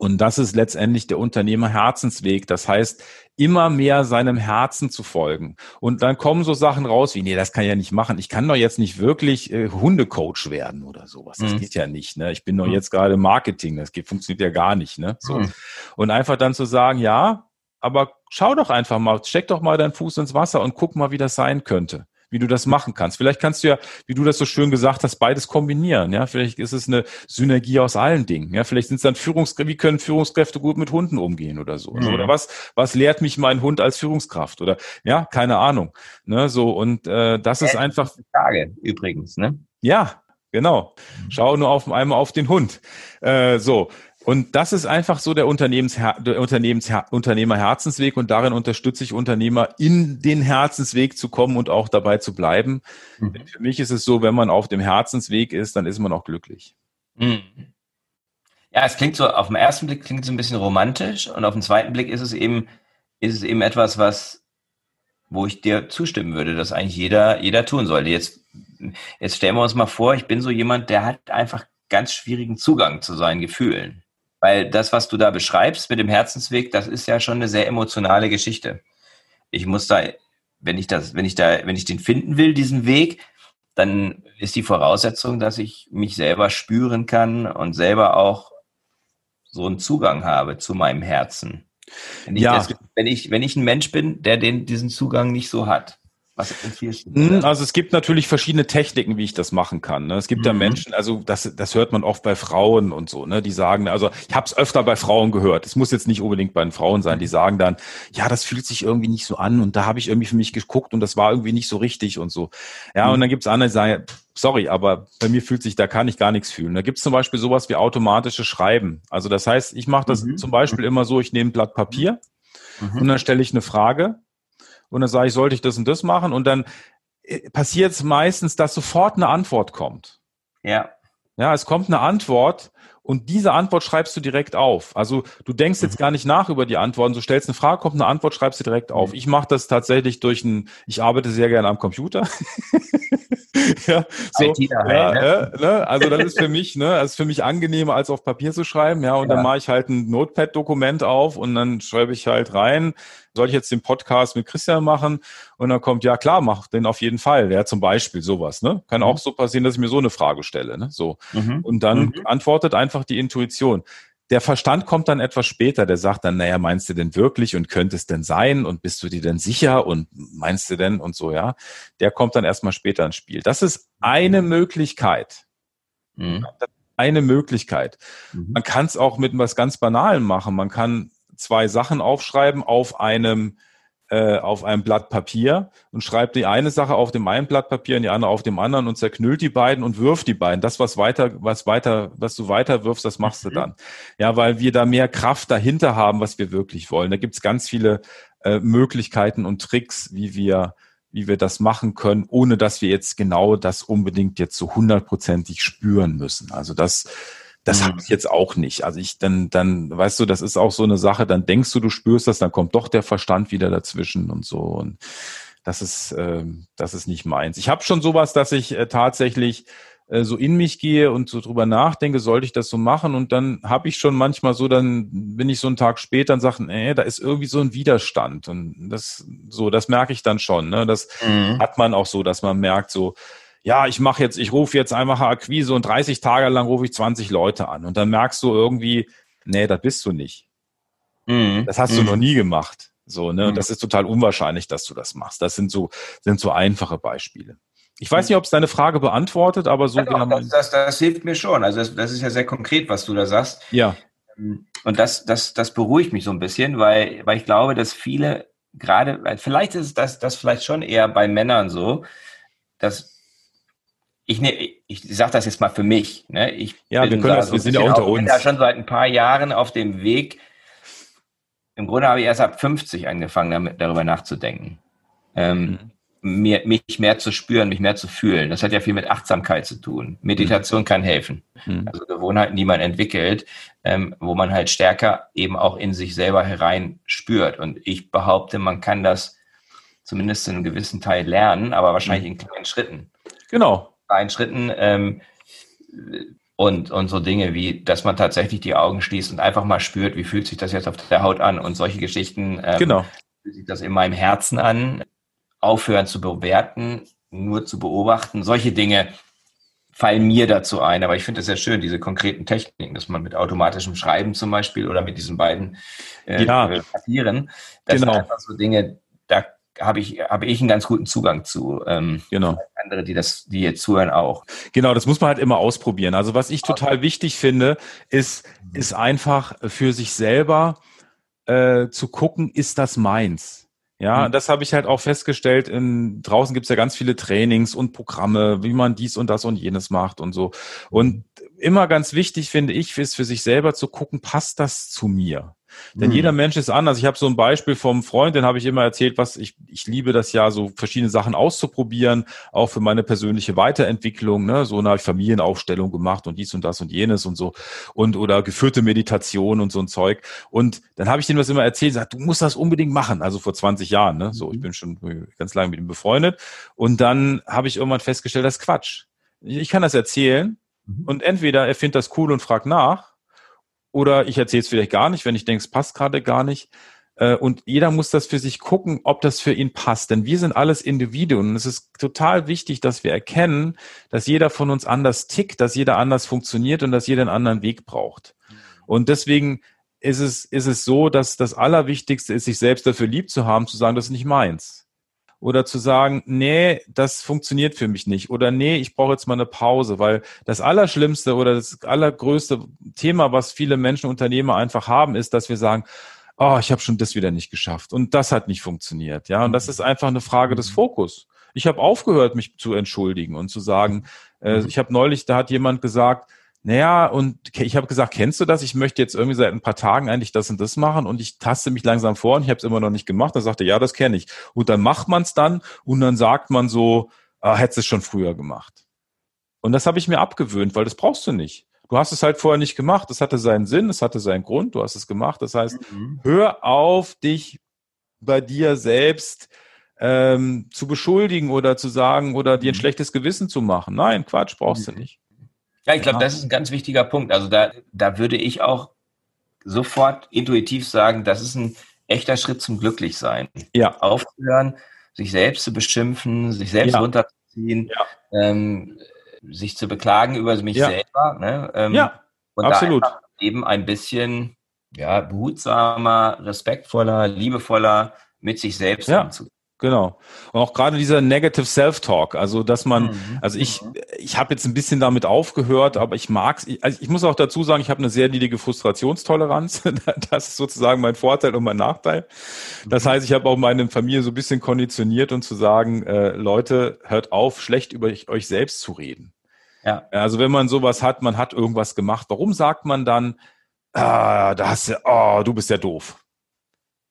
Und das ist letztendlich der Unternehmer-Herzensweg. Das heißt, immer mehr seinem Herzen zu folgen. Und dann kommen so Sachen raus wie, nee, das kann ich ja nicht machen. Ich kann doch jetzt nicht wirklich äh, Hundecoach werden oder sowas. Das mhm. geht ja nicht. Ne? Ich bin doch mhm. jetzt gerade Marketing. Das geht, funktioniert ja gar nicht. Ne? So. Mhm. Und einfach dann zu sagen, ja, aber schau doch einfach mal, steck doch mal deinen Fuß ins Wasser und guck mal, wie das sein könnte, wie du das machen kannst. Vielleicht kannst du ja, wie du das so schön gesagt hast, beides kombinieren. Ja, vielleicht ist es eine Synergie aus allen Dingen. Ja, vielleicht sind es dann Führungskräfte, wie können Führungskräfte gut mit Hunden umgehen oder so. Mhm. Oder was, was lehrt mich mein Hund als Führungskraft? Oder ja, keine Ahnung. Ne, so und äh, das ist einfach. Frage übrigens, ne? Ja, genau. Mhm. Schau nur auf einmal auf den Hund. Äh, so. Und das ist einfach so der, Unternehmensher der Unternehmensher Unternehmerherzensweg und darin unterstütze ich Unternehmer, in den Herzensweg zu kommen und auch dabei zu bleiben. Mhm. Für mich ist es so, wenn man auf dem Herzensweg ist, dann ist man auch glücklich. Mhm. Ja, es klingt so, auf den ersten Blick klingt es ein bisschen romantisch und auf den zweiten Blick ist es eben, ist es eben etwas, was, wo ich dir zustimmen würde, dass eigentlich jeder, jeder tun sollte. Jetzt, jetzt stellen wir uns mal vor, ich bin so jemand, der hat einfach ganz schwierigen Zugang zu seinen Gefühlen. Weil das, was du da beschreibst mit dem Herzensweg, das ist ja schon eine sehr emotionale Geschichte. Ich muss da, wenn ich das, wenn ich da, wenn ich den finden will, diesen Weg, dann ist die Voraussetzung, dass ich mich selber spüren kann und selber auch so einen Zugang habe zu meinem Herzen. Wenn ich, Ja. das, wenn ich, wenn ich ein Mensch bin, der den, diesen Zugang nicht so hat. Was empfiehlst du? Mhm, da? Also es gibt natürlich verschiedene Techniken, wie ich das machen kann. Ne? Es gibt ja Mhm. Menschen, also das, das hört man oft bei Frauen und so, ne? Die sagen, also ich habe es öfter bei Frauen gehört. Es muss jetzt nicht unbedingt bei den Frauen sein. Die sagen dann, ja, das fühlt sich irgendwie nicht so an und da habe ich irgendwie für mich geguckt und das war irgendwie nicht so richtig und so. Ja, Mhm. und dann gibt's andere, die sagen, sorry, aber bei mir fühlt sich, da kann ich gar nichts fühlen. Da gibt's zum Beispiel sowas wie automatische Schreiben. Also das heißt, ich mache das Mhm. zum Beispiel immer so, ich nehme ein Blatt Papier Mhm. und dann stelle ich eine Frage und dann sage ich, sollte ich das und das machen? Und dann passiert es meistens, dass sofort eine Antwort kommt. Ja. Ja, es kommt eine Antwort und diese Antwort schreibst du direkt auf. Also du denkst jetzt gar nicht nach über die Antworten, du stellst eine Frage, kommt eine Antwort, schreibst sie direkt auf. Ich mache das tatsächlich durch ein, ich arbeite sehr gerne am Computer. ja, so, halt, ja, ne? äh, ne? Also das ist für mich, ne, das ist für mich angenehmer als auf Papier zu schreiben, ja, und Ja. dann mache ich halt ein Notepad-Dokument auf und dann schreibe ich halt rein, soll ich jetzt den Podcast mit Christian machen? Und dann kommt, ja klar, mach den auf jeden Fall. Ja, zum Beispiel sowas, ne? Kann Mhm. auch so passieren, dass ich mir so eine Frage stelle, ne? So. Mhm. Und dann Mhm. antwortet einfach die Intuition. Der Verstand kommt dann etwas später, der sagt dann, naja, meinst du denn wirklich und könnte es denn sein und bist du dir denn sicher und meinst du denn und so, ja. Der kommt dann erstmal später ins Spiel. Das ist eine Möglichkeit. Mhm. Eine Möglichkeit. Mhm. Man kann es auch mit was ganz Banalem machen. Man kann zwei Sachen aufschreiben auf einem äh, auf einem Blatt Papier und schreibt die eine Sache auf dem einen Blatt Papier und die andere auf dem anderen und zerknüllt die beiden und wirft die beiden. Das, was weiter, was weiter, was du weiter wirfst, das machst du Mhm. dann. Ja, weil wir da mehr Kraft dahinter haben, was wir wirklich wollen. Da gibt's ganz viele äh, Möglichkeiten und Tricks, wie wir, wie wir das machen können, ohne dass wir jetzt genau das unbedingt jetzt so hundertprozentig spüren müssen. Also das, das Mhm. habe ich jetzt auch nicht. Also ich dann, dann, weißt du, das ist auch so eine Sache, dann denkst du, du spürst das, dann kommt doch der Verstand wieder dazwischen und so. Und das ist, ähm, das ist nicht meins. Ich habe schon sowas, dass ich äh, tatsächlich äh, so in mich gehe und so drüber nachdenke, sollte ich das so machen? Und dann habe ich schon manchmal so, dann bin ich so einen Tag später und sage, nee, da ist irgendwie so ein Widerstand. Und das, so, das merke ich dann schon. Ne? Das Mhm. hat man auch so, dass man merkt, so, ja, ich mache jetzt, ich rufe jetzt einfach Akquise und 30 Tage lang rufe ich 20 Leute an. Und dann merkst du irgendwie, nee, das bist du nicht. Mhm. Das hast du Mhm. noch nie gemacht. So, ne? Mhm. Und das ist total unwahrscheinlich, dass du das machst. Das sind so, sind so einfache Beispiele. Ich weiß nicht, ob es deine Frage beantwortet, aber so Ja, doch, das, das, das hilft mir schon. Also das, das ist ja sehr konkret, was du da sagst. ja, Und das, das, das beruhigt mich so ein bisschen, weil, weil ich glaube, dass viele gerade, vielleicht ist das, das vielleicht schon eher bei Männern so, dass ich ne, ich sage das jetzt mal für mich. Ne? Ich Ja, wir bin können da das- so wir sind ja unter auch- bin uns. da schon seit ein paar Jahren auf dem Weg. Im Grunde habe ich erst ab 50 angefangen, damit, darüber nachzudenken. Ähm, mir, mich mehr zu spüren, mich mehr zu fühlen. Das hat ja viel mit Achtsamkeit zu tun. Meditation kann helfen. Hm. Also Gewohnheiten, die man entwickelt, ähm, wo man halt stärker eben auch in sich selber herein spürt. Und ich behaupte, man kann das zumindest in einem gewissen Teil lernen, aber wahrscheinlich in kleinen Schritten. genau. Kleinen Schritten ähm, und, und so Dinge wie, dass man tatsächlich die Augen schließt und einfach mal spürt, wie fühlt sich das jetzt auf der Haut an und solche Geschichten. Ähm, Genau. fühlt sich das in meinem Herzen an? Aufhören zu bewerten, nur zu beobachten. Solche Dinge fallen mir dazu ein. Aber ich finde es sehr schön, diese konkreten Techniken, dass man mit automatischem Schreiben zum Beispiel oder mit diesen beiden äh, Ja. äh, Papieren, das Genau. sind einfach so Dinge, da habe ich, habe ich einen ganz guten Zugang zu. Ähm, Genau. andere, die das, die jetzt zuhören, auch. Genau, das muss man halt immer ausprobieren. Also was ich total wichtig finde, ist, ist einfach für sich selber äh, zu gucken, ist das meins? Ja, Mhm. das habe ich halt auch festgestellt. In, draußen gibt's ja ganz viele Trainings und Programme, wie man dies und das und jenes macht und so. Und immer ganz wichtig finde ich, ist für sich selber zu gucken, passt das zu mir? Denn Mhm. jeder Mensch ist anders. Ich habe so ein Beispiel vom Freund, den habe ich immer erzählt, was ich, ich liebe das ja, so verschiedene Sachen auszuprobieren, auch für meine persönliche Weiterentwicklung. Ne? So eine Familienaufstellung gemacht und dies und das und jenes und so. Und oder geführte Meditation und so ein Zeug. Und dann habe ich dem das immer erzählt, gesagt, du musst das unbedingt machen. Also vor 20 Jahren. Ne? So, ich bin schon ganz lange mit ihm befreundet. Und dann habe ich irgendwann festgestellt, das ist Quatsch. Ich ich kann das erzählen Mhm. und entweder er findet das cool und fragt nach, oder ich erzähle es vielleicht gar nicht, wenn ich denke, es passt gerade gar nicht. Äh, Und jeder muss das für sich gucken, ob das für ihn passt. Denn wir sind alles Individuen. Und es ist total wichtig, dass wir erkennen, dass jeder von uns anders tickt, dass jeder anders funktioniert und dass jeder einen anderen Weg braucht. Und deswegen ist es, ist es so, dass das Allerwichtigste ist, sich selbst dafür lieb zu haben, zu sagen, das ist nicht meins. Oder zu sagen, nee, das funktioniert für mich nicht. Oder nee, ich brauche jetzt mal eine Pause, weil das Allerschlimmste oder das allergrößte Thema, was viele Menschen, Unternehmer einfach haben, ist, dass wir sagen, oh, ich habe schon das wieder nicht geschafft und das hat nicht funktioniert. Ja, und das ist einfach eine Frage des Fokus. Ich habe aufgehört, mich zu entschuldigen und zu sagen, äh, ich habe neulich, da hat jemand gesagt, naja, und ich habe gesagt, kennst du das? Ich möchte jetzt irgendwie seit ein paar Tagen eigentlich das und das machen und ich taste mich langsam vor und ich habe es immer noch nicht gemacht. Da sagte ja, das kenne ich. Und dann macht man es dann und dann sagt man so, ah, hättest es schon früher gemacht. Und das habe ich mir abgewöhnt, weil das brauchst du nicht. Du hast es halt vorher nicht gemacht. Das hatte seinen Sinn, es hatte seinen Grund. Du hast es gemacht. Das heißt, mhm. hör auf, dich bei dir selbst ähm, zu beschuldigen oder zu sagen oder dir ein mhm. schlechtes Gewissen zu machen. Nein, Quatsch, brauchst mhm. du nicht. Ja, ich glaube, das ist ein ganz wichtiger Punkt. Also da, da würde ich auch sofort intuitiv sagen, das ist ein echter Schritt zum Glücklichsein. Ja. Aufzuhören, sich selbst zu beschimpfen, sich selbst ja. runterzuziehen, ja. ähm, sich zu beklagen über mich ja. selber. Ne? Ähm, ja, und absolut. eben ein bisschen ja, behutsamer, respektvoller, liebevoller mit sich selbst ja. umzugehen. Genau. Und auch gerade dieser Negative Self-Talk, also dass man, mhm. also ich, mhm. ich habe jetzt ein bisschen damit aufgehört, aber ich mag's. Ich, also ich muss auch dazu sagen, ich habe eine sehr niedrige Frustrationstoleranz. das ist sozusagen mein Vorteil und mein Nachteil. Das mhm. heißt, ich habe auch meine Familie so ein bisschen konditioniert und zu sagen, äh, Leute, hört auf, schlecht über euch selbst zu reden. Ja. Also wenn man sowas hat, man hat irgendwas gemacht, warum sagt man dann, ah, da hast du, oh, du bist ja doof.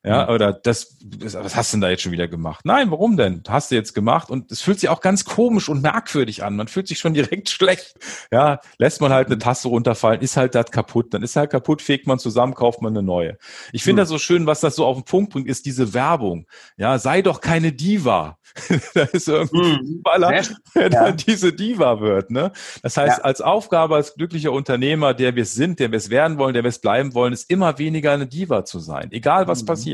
Ja, oder das, was hast du denn da jetzt schon wieder gemacht? Nein, warum denn? Hast du jetzt gemacht und es fühlt sich auch ganz komisch und merkwürdig an. Man fühlt sich schon direkt schlecht. Ja, lässt man halt eine Tasse runterfallen, ist halt das kaputt. Dann ist halt kaputt, fegt man zusammen, kauft man eine neue. Ich finde mhm. das so schön, was das so auf den Punkt bringt, ist diese Werbung. Ja, sei doch keine Diva. da ist irgendwie mhm. Baller, der ja. dann diese Diva wird. Ne? Das heißt, ja. als Aufgabe als glücklicher Unternehmer, der wir sind, der wir es werden wollen, der wir es bleiben wollen, ist immer weniger eine Diva zu sein. Egal was mhm. passiert.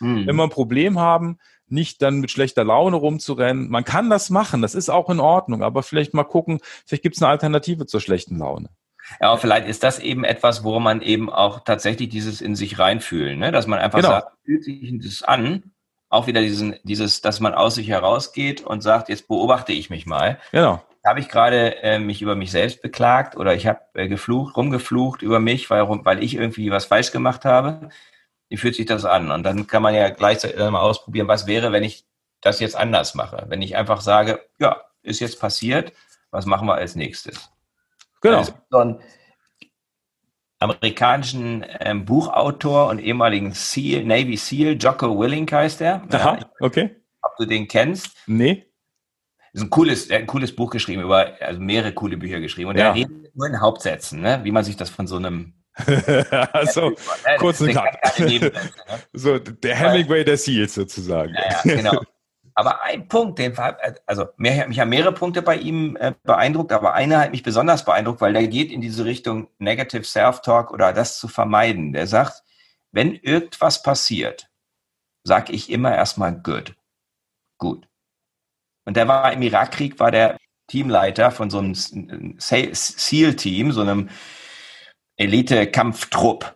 Mhm. Wenn wir ein Problem haben, nicht dann mit schlechter Laune rumzurennen. Man kann das machen, das ist auch in Ordnung, aber vielleicht mal gucken, vielleicht gibt es eine Alternative zur schlechten Laune. Ja, aber vielleicht ist das eben etwas, wo man eben auch tatsächlich dieses in sich reinfühlen, ne? dass man einfach genau. sagt, fühlt sich das an auch wieder diesen, dieses, dass man aus sich herausgeht und sagt, jetzt beobachte ich mich mal. Genau. Habe ich gerade äh, mich über mich selbst beklagt oder ich habe äh, geflucht, rumgeflucht über mich, weil, weil ich irgendwie was falsch gemacht habe? Wie fühlt sich das an? Und dann kann man ja gleichzeitig mal ausprobieren, was wäre, wenn ich das jetzt anders mache? Wenn ich einfach sage, ja, ist jetzt passiert, was machen wir als nächstes? Genau. Also, so ein, amerikanischen ähm, Buchautor und ehemaligen SEAL, Navy SEAL, Jocko Willink heißt er. Aha, okay. Ob du den kennst? Nee. Ist ein cooles, er hat ein cooles Buch geschrieben, über, also mehrere coole Bücher geschrieben. Und ja. er redet nur in Hauptsätzen, ne? wie man sich das von so einem also, kurz und knapp. Ne? So, der Hemingway der Seals sozusagen. Ja, ja, genau. Aber ein Punkt, den, also mehr, mich haben mehrere Punkte bei ihm äh, beeindruckt, aber einer hat mich besonders beeindruckt, weil der geht in diese Richtung Negative Self-Talk oder das zu vermeiden. Der sagt, wenn irgendwas passiert, sage ich immer erstmal good. Gut. Und der war im Irakkrieg, war der Teamleiter von so einem SEAL-Team, so einem Elite-Kampftrupp.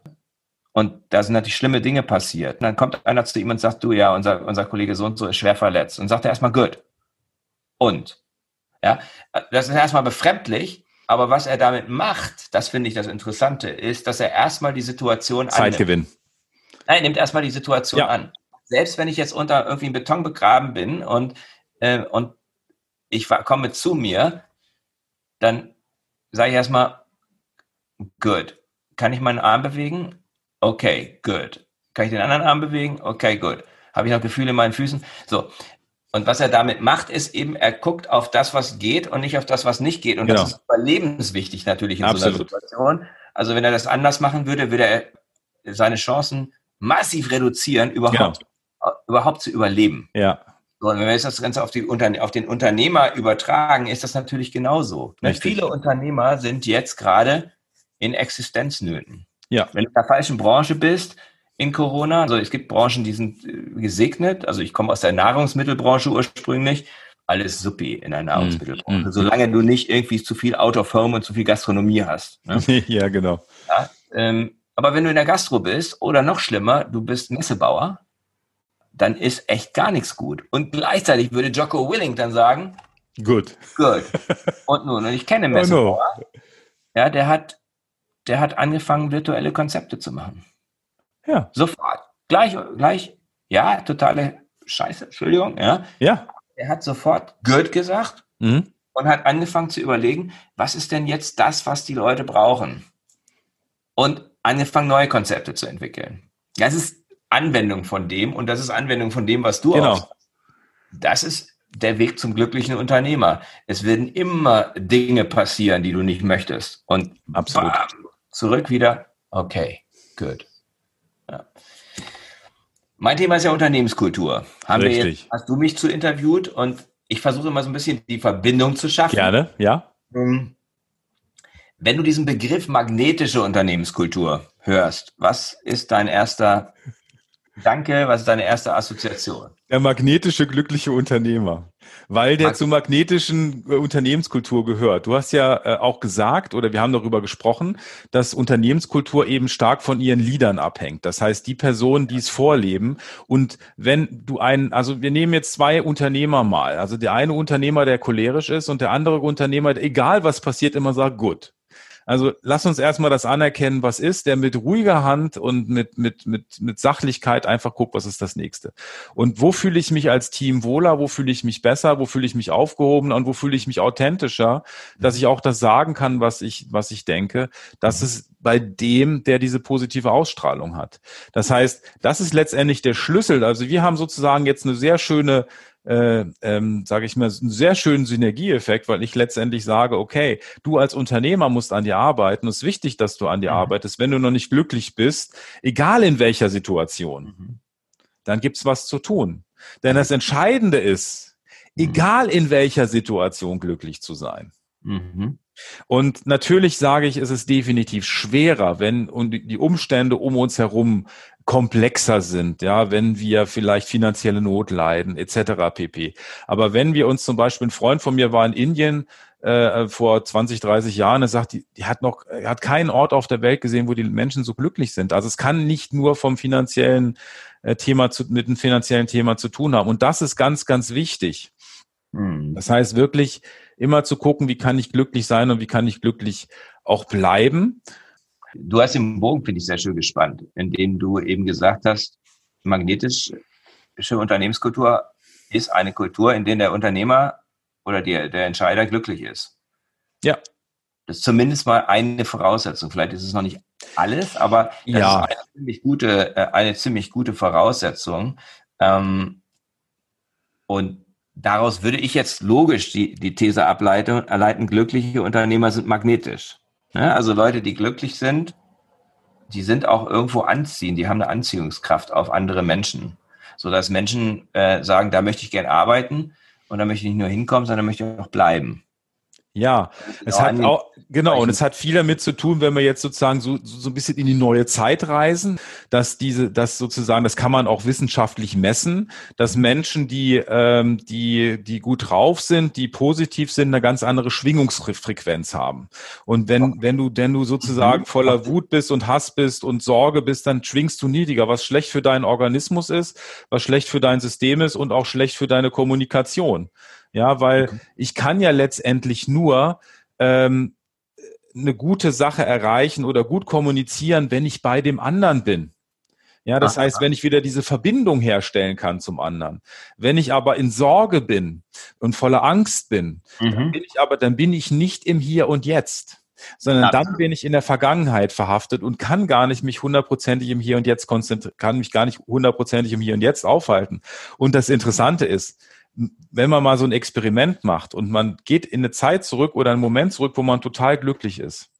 Und da sind natürlich schlimme Dinge passiert. Und dann kommt einer zu ihm und sagt, du ja, unser, unser Kollege so und so ist schwer verletzt. Und sagt er erstmal, gut. Und? Ja, das ist erstmal befremdlich, aber was er damit macht, das finde ich das Interessante, ist, dass er erstmal die Situation Zeitgewinn. Annimmt. Nein, nimmt erstmal die Situation ja. an. Selbst wenn ich jetzt unter irgendwie in Beton begraben bin und, äh, und ich komme zu mir, dann sage ich erstmal, good. Kann ich meinen Arm bewegen? Okay, good. Kann ich den anderen Arm bewegen? Okay, good. Habe ich noch Gefühle in meinen Füßen? So. Und was er damit macht, ist eben, er guckt auf das, was geht und nicht auf das, was nicht geht. Und genau. das ist überlebenswichtig natürlich in Absolut. so einer Situation. Also wenn er das anders machen würde, würde er seine Chancen massiv reduzieren, überhaupt, genau. überhaupt zu überleben. Ja. So, und wenn wir jetzt das Ganze auf, die, auf den Unternehmer übertragen, ist das natürlich genauso. Viele Unternehmer sind jetzt gerade in Existenznöten. Ja. Wenn du in der falschen Branche bist, in Corona. Also es gibt Branchen, die sind äh, gesegnet. Also ich komme aus der Nahrungsmittelbranche ursprünglich. Alles suppi in der Nahrungsmittelbranche. Mm, Solange du nicht irgendwie zu viel Out of Home und zu viel Gastronomie hast. Ne? ja, genau. Ja, ähm, Aber wenn du in der Gastro bist oder noch schlimmer, du bist Messebauer, dann ist echt gar nichts gut. Und gleichzeitig würde Jocko Willing dann sagen, gut. Gut. Und nun, und ich kenne Messebauer, oh no. ja, der hat, der hat angefangen, virtuelle Konzepte zu machen. Ja. Sofort. Gleich, gleich, ja, totale Scheiße, Entschuldigung, ja. Ja. Er hat sofort gut gesagt mhm. und hat angefangen zu überlegen, was ist denn jetzt das, was die Leute brauchen? Und angefangen, neue Konzepte zu entwickeln. Das ist Anwendung von dem und das ist Anwendung von dem, was du genau. Auch, das ist der Weg zum glücklichen Unternehmer. Es werden immer Dinge passieren, die du nicht möchtest. Und Absolut. Bam, zurück wieder, okay, gut. Ja. Mein Thema ist ja Unternehmenskultur. Haben Richtig. wir jetzt, hast du mich zu interviewt und ich versuche immer so ein bisschen die Verbindung zu schaffen. Gerne, ja. Ähm, wenn du diesen Begriff magnetische Unternehmenskultur hörst, was ist dein erster Danke, was ist deine erste Assoziation? Der magnetische glückliche Unternehmer, weil der Mag zur magnetischen äh, Unternehmenskultur gehört. Du hast ja äh, auch gesagt oder wir haben darüber gesprochen, dass Unternehmenskultur eben stark von ihren Liedern abhängt. Das heißt, die Personen, die es vorleben und wenn du einen, also wir nehmen jetzt zwei Unternehmer mal, also der eine Unternehmer, der cholerisch ist und der andere Unternehmer, der, egal was passiert, immer sagt, gut. Also lass uns erstmal das anerkennen, was ist, der mit ruhiger Hand und mit, mit, mit, mit Sachlichkeit einfach guckt, was ist das nächste. Und wo fühle ich mich als Team wohler, wo fühle ich mich besser, wo fühle ich mich aufgehoben und wo fühle ich mich authentischer, dass ich auch das sagen kann, was ich, was ich denke. Das ist bei dem, der diese positive Ausstrahlung hat. Das heißt, das ist letztendlich der Schlüssel. Also wir haben sozusagen jetzt eine sehr schöne äh, ähm, sage ich mal, einen sehr schönen Synergieeffekt, weil ich letztendlich sage, okay, du als Unternehmer musst an dir arbeiten. Es ist wichtig, dass du an dir mhm. arbeitest. Wenn du noch nicht glücklich bist, egal in welcher Situation, mhm. dann gibt's was zu tun. Denn das Entscheidende ist, mhm. egal in welcher Situation glücklich zu sein. Mhm. Und natürlich sage ich, es ist definitiv schwerer, wenn die Umstände um uns herum komplexer sind, ja, wenn wir vielleicht finanzielle Not leiden, etc. pp. Aber wenn wir uns zum Beispiel, ein Freund von mir war in Indien äh, vor 20, 30 Jahren, er sagt, die, die hat noch, er hat keinen Ort auf der Welt gesehen, wo die Menschen so glücklich sind. Also es kann nicht nur vom finanziellen äh, Thema zu, mit dem finanziellen Thema zu tun haben. Und das ist ganz, ganz wichtig. Hm. Das heißt wirklich immer zu gucken, wie kann ich glücklich sein und wie kann ich glücklich auch bleiben. Du hast den Bogen, finde ich, sehr schön gespannt, indem du eben gesagt hast, magnetische Unternehmenskultur ist eine Kultur, in der der Unternehmer oder der, der Entscheider glücklich ist. Ja. Das ist zumindest mal eine Voraussetzung. Vielleicht ist es noch nicht alles, aber das ja. ist eine ziemlich gute, äh, eine ziemlich gute Voraussetzung. Ähm, und daraus würde ich jetzt logisch die, die These ableiten, erleiten, glückliche Unternehmer sind magnetisch. Ja, also Leute, die glücklich sind, die sind auch irgendwo anziehend, die haben eine Anziehungskraft auf andere Menschen, sodass Menschen äh, sagen, da möchte ich gern arbeiten und da möchte ich nicht nur hinkommen, sondern möchte ich auch bleiben. Ja, es genau, hat auch, genau, und es hat viel damit zu tun, wenn wir jetzt sozusagen so, so ein bisschen in die neue Zeit reisen, dass diese, das sozusagen, das kann man auch wissenschaftlich messen, dass Menschen, die, ähm, die, die gut drauf sind, die positiv sind, eine ganz andere Schwingungsfrequenz haben. Und wenn, wenn du, wenn du sozusagen mhm. voller Wut bist und Hass bist und Sorge bist, dann schwingst du niedriger, was schlecht für deinen Organismus ist, was schlecht für dein System ist und auch schlecht für deine Kommunikation. Ja, weil okay. ich kann ja letztendlich nur ähm, eine gute Sache erreichen oder gut kommunizieren, wenn ich bei dem anderen bin. Ja, das Aha. heißt, wenn ich wieder diese Verbindung herstellen kann zum anderen. Wenn ich aber in Sorge bin und voller Angst bin, mhm. dann bin ich aber, dann bin ich nicht im Hier und Jetzt sondern ja. dann bin ich in der Vergangenheit verhaftet und kann gar nicht mich hundertprozentig im Hier und Jetzt konzentrieren, kann mich gar nicht hundertprozentig im Hier und Jetzt aufhalten. Und das Interessante ist, wenn man mal so ein Experiment macht und man geht in eine Zeit zurück oder einen Moment zurück, wo man total glücklich ist.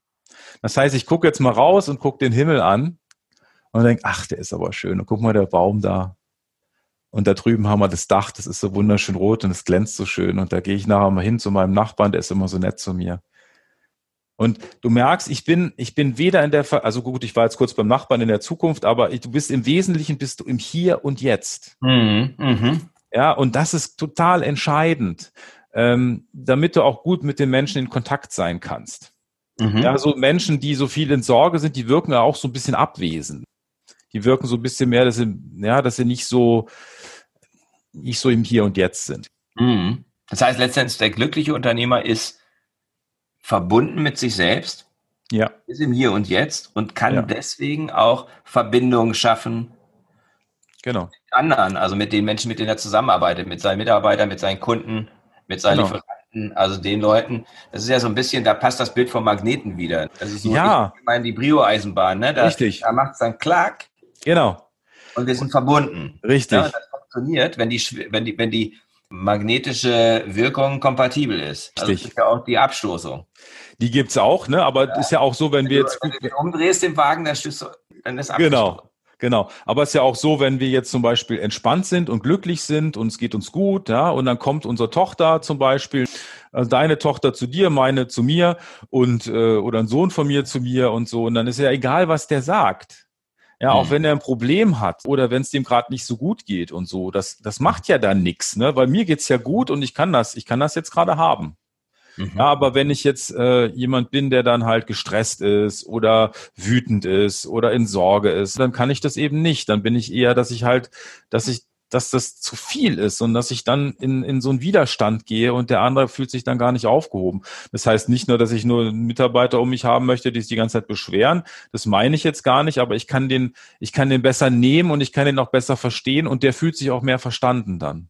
Das heißt, ich gucke jetzt mal raus und gucke den Himmel an und denke, ach, der ist aber schön. Und guck mal, der Baum da. Und da drüben haben wir das Dach, das ist so wunderschön rot und es glänzt so schön. Und da gehe ich nachher mal hin zu meinem Nachbarn, der ist immer so nett zu mir. Und du merkst, ich bin, ich bin weder in der, also gut, ich war jetzt kurz beim Nachbarn in der Zukunft, aber du bist im Wesentlichen bist du im Hier und Jetzt. Mhm, mh. Ja, und das ist total entscheidend, ähm, damit du auch gut mit den Menschen in Kontakt sein kannst. Mhm. Ja, so Menschen, die so viel in Sorge sind, die wirken ja auch so ein bisschen abwesend. Die wirken so ein bisschen mehr, dass sie, ja, dass sie nicht so, nicht so im Hier und Jetzt sind. Mhm. Das heißt letztendlich, der glückliche Unternehmer ist verbunden mit sich selbst, ja. ist im Hier und Jetzt und kann ja. deswegen auch Verbindungen schaffen genau. mit anderen, also mit den Menschen, mit denen er zusammenarbeitet, mit seinen Mitarbeitern, mit seinen Kunden, mit seinen genau. Lieferanten, also den Leuten. Das ist ja so ein bisschen, da passt das Bild vom Magneten wieder. Das ist so, ja. ich meine, die Brio-Eisenbahn, ne? Da, Richtig. Da macht es dann Klack. Genau. Und wir sind und, verbunden. Richtig. Ja, das funktioniert, wenn die, wenn die, wenn die magnetische Wirkung kompatibel ist. Also Richtig. das ist ja auch die Abstoßung. Die gibt's auch, ne? Aber ja. ist ja auch so, wenn, wenn wir jetzt. Wenn du den umdrehst, den Wagen, dann, stößt, dann ist Abstoßung. Genau. Genau. Aber es ist ja auch so, wenn wir jetzt zum Beispiel entspannt sind und glücklich sind und es geht uns gut, ja, und dann kommt unsere Tochter zum Beispiel, also deine Tochter zu dir, meine zu mir und äh, oder ein Sohn von mir zu mir und so, und dann ist ja egal, was der sagt. Ja, auch mhm. wenn er ein Problem hat oder wenn es dem gerade nicht so gut geht und so, das, das macht ja dann nichts, ne? Weil mir geht's ja gut und ich kann das, ich kann das jetzt gerade haben. Mhm. Ja, aber wenn ich jetzt äh, jemand bin, der dann halt gestresst ist oder wütend ist oder in Sorge ist, dann kann ich das eben nicht. Dann bin ich eher, dass ich halt, dass ich dass das zu viel ist und dass ich dann in, in so einen Widerstand gehe und der andere fühlt sich dann gar nicht aufgehoben. Das heißt nicht nur, dass ich nur Mitarbeiter um mich haben möchte, die sich die ganze Zeit beschweren. Das meine ich jetzt gar nicht, aber ich kann den, ich kann den besser nehmen und ich kann den auch besser verstehen und der fühlt sich auch mehr verstanden dann.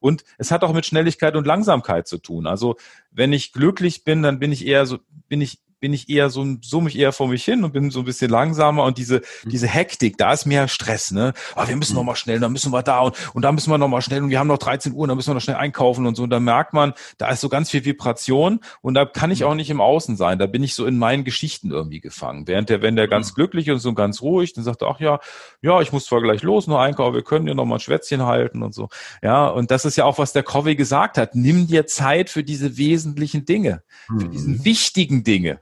Und es hat auch mit Schnelligkeit und Langsamkeit zu tun. Also wenn ich glücklich bin, dann bin ich eher so, bin ich bin ich eher so, so mich eher vor mich hin und bin so ein bisschen langsamer und diese, mhm. diese Hektik, da ist mehr Stress, ne? Ah, wir müssen mhm. noch mal schnell, dann müssen wir da und, und da müssen wir noch mal schnell und wir haben noch 13 Uhr, dann müssen wir noch schnell einkaufen und so. Und da merkt man, da ist so ganz viel Vibration und da kann ich mhm. auch nicht im Außen sein. Da bin ich so in meinen Geschichten irgendwie gefangen. Während der, wenn der ganz glücklich und so ganz ruhig, dann sagt er, ach ja, ja, ich muss zwar gleich los, noch einkaufen, wir können ja noch mal ein Schwätzchen halten und so. Ja, und das ist ja auch, was der Covey gesagt hat. Nimm dir Zeit für diese wesentlichen Dinge, für diese wichtigen Dinge.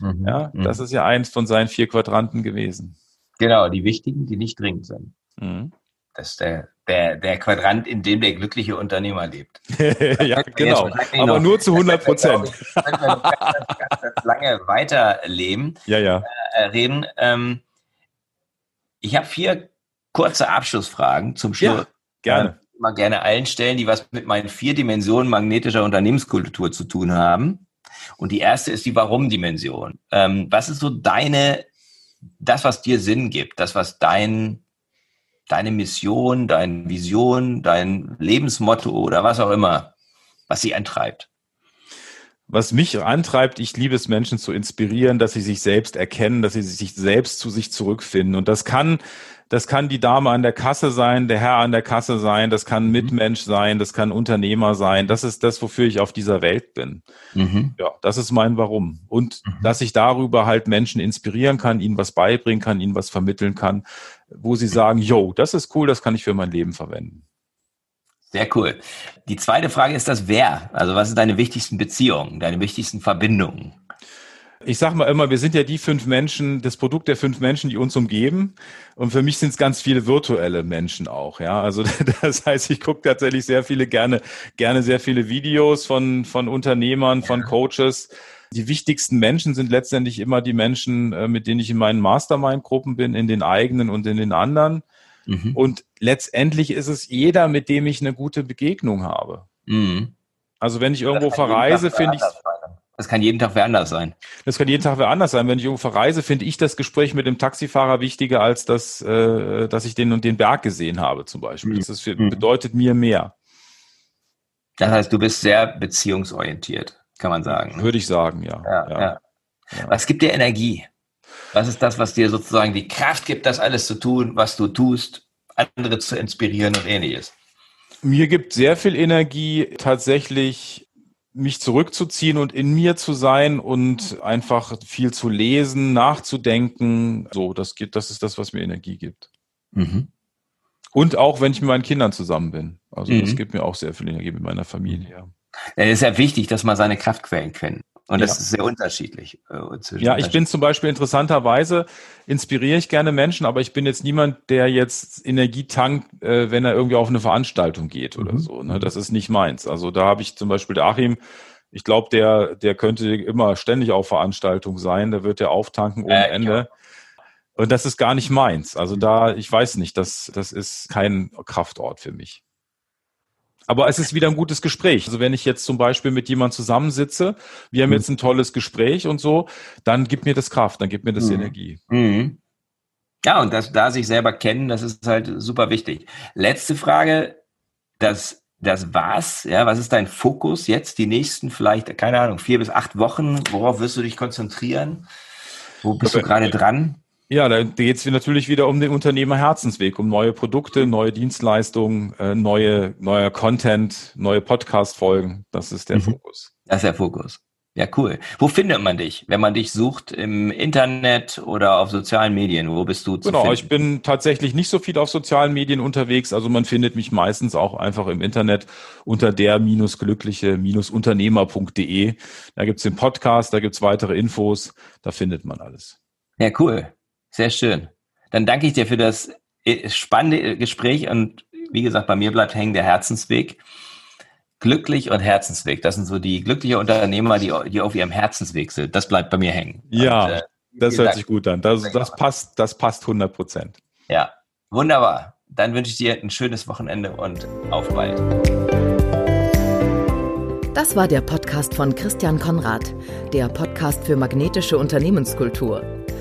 Mhm. Ja, mhm. das ist ja eins von seinen vier Quadranten gewesen. Genau, die wichtigen, die nicht dringend sind. Mhm. Das ist der, der, der Quadrant, in dem der glückliche Unternehmer lebt. ja, genau. Aber noch, nur zu 100 Prozent. Wenn wir noch ganz, ganz, ganz, lange weiterleben, ja, ja. Äh, reden. Ähm, ich habe vier kurze Abschlussfragen zum Schluss. Ja, gerne. Äh, mal gerne allen stellen, die was mit meinen vier Dimensionen magnetischer Unternehmenskultur zu tun haben. Und die erste ist die Warum-Dimension. Ähm, was ist so deine, das, was dir Sinn gibt, das, was dein, deine Mission, deine Vision, dein Lebensmotto oder was auch immer, was sie antreibt? Was mich antreibt, ich liebe es, Menschen zu inspirieren, dass sie sich selbst erkennen, dass sie sich selbst zu sich zurückfinden. Und das kann das kann die Dame an der Kasse sein, der Herr an der Kasse sein, das kann mhm. Mitmensch sein, das kann Unternehmer sein. Das ist das, wofür ich auf dieser Welt bin. Mhm. Ja, das ist mein Warum. Und mhm. dass ich darüber halt Menschen inspirieren kann, ihnen was beibringen kann, ihnen was vermitteln kann, wo sie sagen, yo, das ist cool, das kann ich für mein Leben verwenden. Sehr cool. Die zweite Frage ist das Wer. Also was ist deine wichtigsten Beziehungen, deine wichtigsten Verbindungen? ich sage mal immer, wir sind ja die fünf Menschen, das Produkt der fünf Menschen, die uns umgeben. Und für mich sind es ganz viele virtuelle Menschen auch. Ja, also das heißt, ich gucke tatsächlich sehr viele gerne, gerne sehr viele Videos von von Unternehmern, von Coaches. Die wichtigsten Menschen sind letztendlich immer die Menschen, äh, mit denen ich in meinen Mastermind-Gruppen bin, in den eigenen und in den anderen. Mhm. Und letztendlich ist es jeder, mit dem ich eine gute Begegnung habe. Mhm. Also wenn ich irgendwo verreise, finde ich das kann jeden Tag wer anders sein. Das kann jeden Tag wer anders sein. Wenn ich irgendwo verreise, finde ich das Gespräch mit dem Taxifahrer wichtiger, als das, äh, dass ich den und den Berg gesehen habe, zum Beispiel. Das ist für, mhm. bedeutet mir mehr. Das heißt, du bist sehr beziehungsorientiert, kann man sagen. Würde ich sagen, ja. Ja, ja. ja. Was gibt dir Energie? Was ist das, was dir sozusagen die Kraft gibt, das alles zu tun, was du tust, andere zu inspirieren und ähnliches? Mir gibt sehr viel Energie tatsächlich mich zurückzuziehen und in mir zu sein und einfach viel zu lesen, nachzudenken. So, das gibt, das ist das, was mir Energie gibt. Mhm. Und auch wenn ich mit meinen Kindern zusammen bin. Also mhm. das gibt mir auch sehr viel Energie mit meiner Familie. Es ist ja wichtig, dass man seine Kraftquellen kennt. Und das ja. ist sehr unterschiedlich. Äh, ja, ich bin zum Beispiel interessanterweise, inspiriere ich gerne Menschen, aber ich bin jetzt niemand, der jetzt Energie tankt, äh, wenn er irgendwie auf eine Veranstaltung geht oder mhm. so. Ne? Das ist nicht meins. Also da habe ich zum Beispiel der Achim, Ich glaube, der, der könnte immer ständig auf Veranstaltung sein. Der wird ja auftanken ohne äh, Ende. Ja. Und das ist gar nicht meins. Also da, ich weiß nicht, das, das ist kein Kraftort für mich. Aber es ist wieder ein gutes Gespräch. Also wenn ich jetzt zum Beispiel mit jemandem zusammensitze, wir haben mhm. jetzt ein tolles Gespräch und so, dann gibt mir das Kraft, dann gibt mir das mhm. Energie. Mhm. Ja, und das, da sich selber kennen, das ist halt super wichtig. Letzte Frage, das, das war's, ja, was ist dein Fokus jetzt, die nächsten vielleicht, keine Ahnung, vier bis acht Wochen, worauf wirst du dich konzentrieren? Wo bist du gerade dran? Ja, da geht es natürlich wieder um den Unternehmer-Herzensweg, um neue Produkte, neue Dienstleistungen, äh, neue, neuer Content, neue Podcast-Folgen. Das ist der mhm. Fokus. Das ist der Fokus. Ja, cool. Wo findet man dich, wenn man dich sucht? Im Internet oder auf sozialen Medien? Wo bist du zu Genau, finden? ich bin tatsächlich nicht so viel auf sozialen Medien unterwegs. Also man findet mich meistens auch einfach im Internet unter der-glückliche-unternehmer.de. Da gibt's den Podcast, da gibt's weitere Infos, da findet man alles. Ja, cool. Sehr schön. Dann danke ich dir für das äh, spannende Gespräch und wie gesagt, bei mir bleibt hängen der Herzensweg. Glücklich und Herzensweg. Das sind so die glückliche Unternehmer, die, die auf ihrem Herzensweg sind. Das bleibt bei mir hängen. Ja, und, äh, das hört Dank. sich gut an. Das, das passt, das passt 100 Prozent. Ja, wunderbar. Dann wünsche ich dir ein schönes Wochenende und auf bald. Das war der Podcast von Christian Konrad, der Podcast für magnetische Unternehmenskultur.